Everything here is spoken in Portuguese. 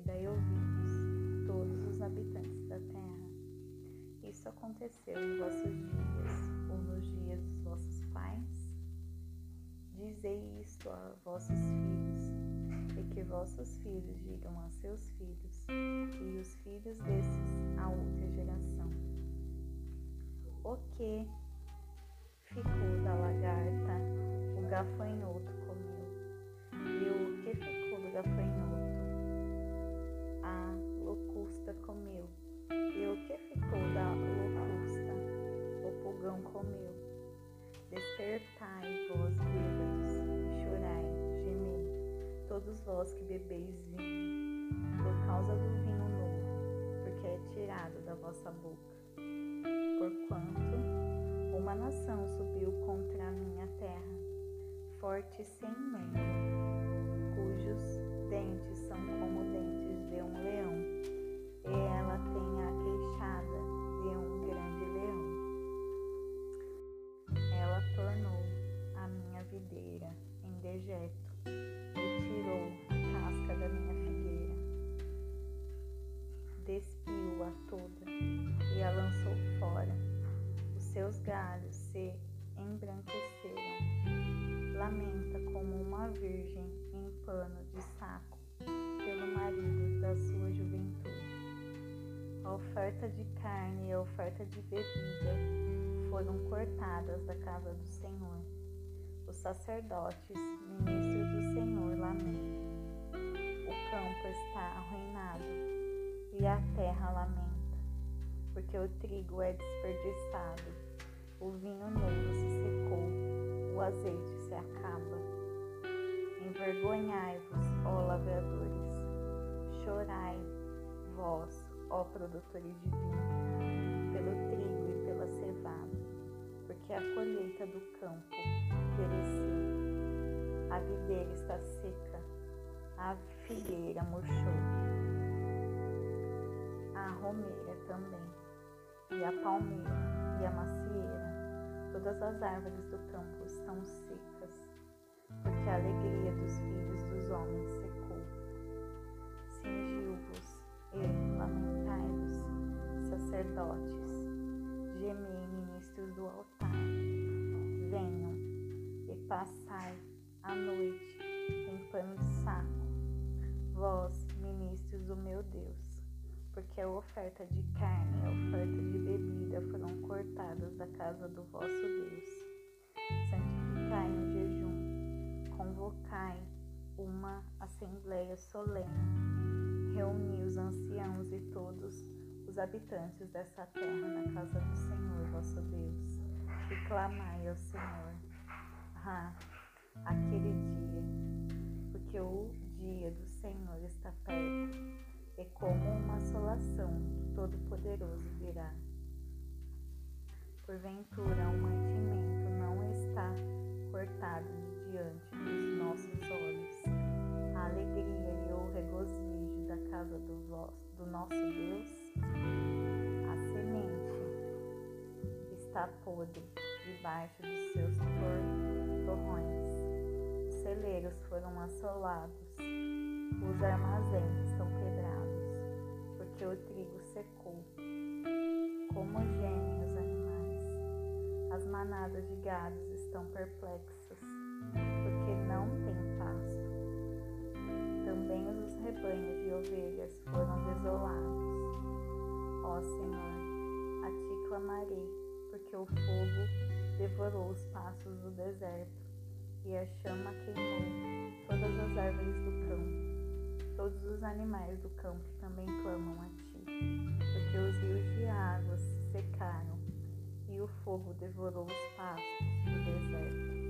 Dai ouvidos, todos os habitantes da terra. Isso aconteceu em vossos dias ou nos dias dos vossos pais? Dizei isto a vossos filhos, e que vossos filhos digam a seus filhos, e os filhos desses a outra geração. O que ficou da lagarta, o gafanhoto comeu, e o que ficou do gafanhoto, comeu. Despertai, vós bêbados, e chorai, gemei, todos vós que bebeis vinho, por causa do vinho novo, porque é tirado da vossa boca. Porquanto uma nação subiu contra a minha terra, forte sem membro, cujos dentes são como dentes em dejeto e tirou a casca da minha figueira. Despiu-a toda e a lançou fora. Os seus galhos se embranqueceram. Lamenta como uma virgem em pano de saco pelo marido da sua juventude. A oferta de carne e a oferta de bebida foram cortadas da casa do Senhor. Os sacerdotes, ministros do Senhor, lamentam. O campo está arruinado e a terra lamenta, porque o trigo é desperdiçado, o vinho novo se secou, o azeite se acaba. Envergonhai-vos, ó lavradores, chorai, vós, ó produtores de vinho, pelo trigo e pela cevada, porque a colheita do campo pereceu. A videira está seca, a figueira murchou, a romeira também, e a palmeira e a macieira, todas as árvores do campo estão secas, porque a alegria dos filhos dos homens secou. Cingiu-vos e lamentai-vos, sacerdotes, gemei ministros do altar, passai a noite em pano de saco, vós, ministros do meu Deus, porque a oferta de carne e a oferta de bebida foram cortadas da casa do vosso Deus. Santificai um jejum, convocai uma assembleia solene, reuni os anciãos e todos os habitantes dessa terra na casa do Senhor vosso Deus, e clamai ao Senhor. Ah, aquele dia, porque o dia do Senhor está perto, e como uma assolação do Todo-Poderoso virá. Porventura, o mantimento não está cortado de diante dos nossos olhos. A alegria e o regozijo da casa do, vosso, do nosso Deus, a semente está podre debaixo dos seus Os celeiros foram assolados, os armazéns estão quebrados, porque o trigo secou. Como gemem os animais, as manadas de gados estão perplexas, porque não têm pasto. Também os rebanhos de ovelhas foram desolados. Ó Senhor, a ti clamarei, porque o fogo devorou os passos do deserto e a chama queimou todas as árvores do campo. Todos os animais do campo também clamam a ti, porque os rios de água se secaram e o fogo devorou os pastos do deserto.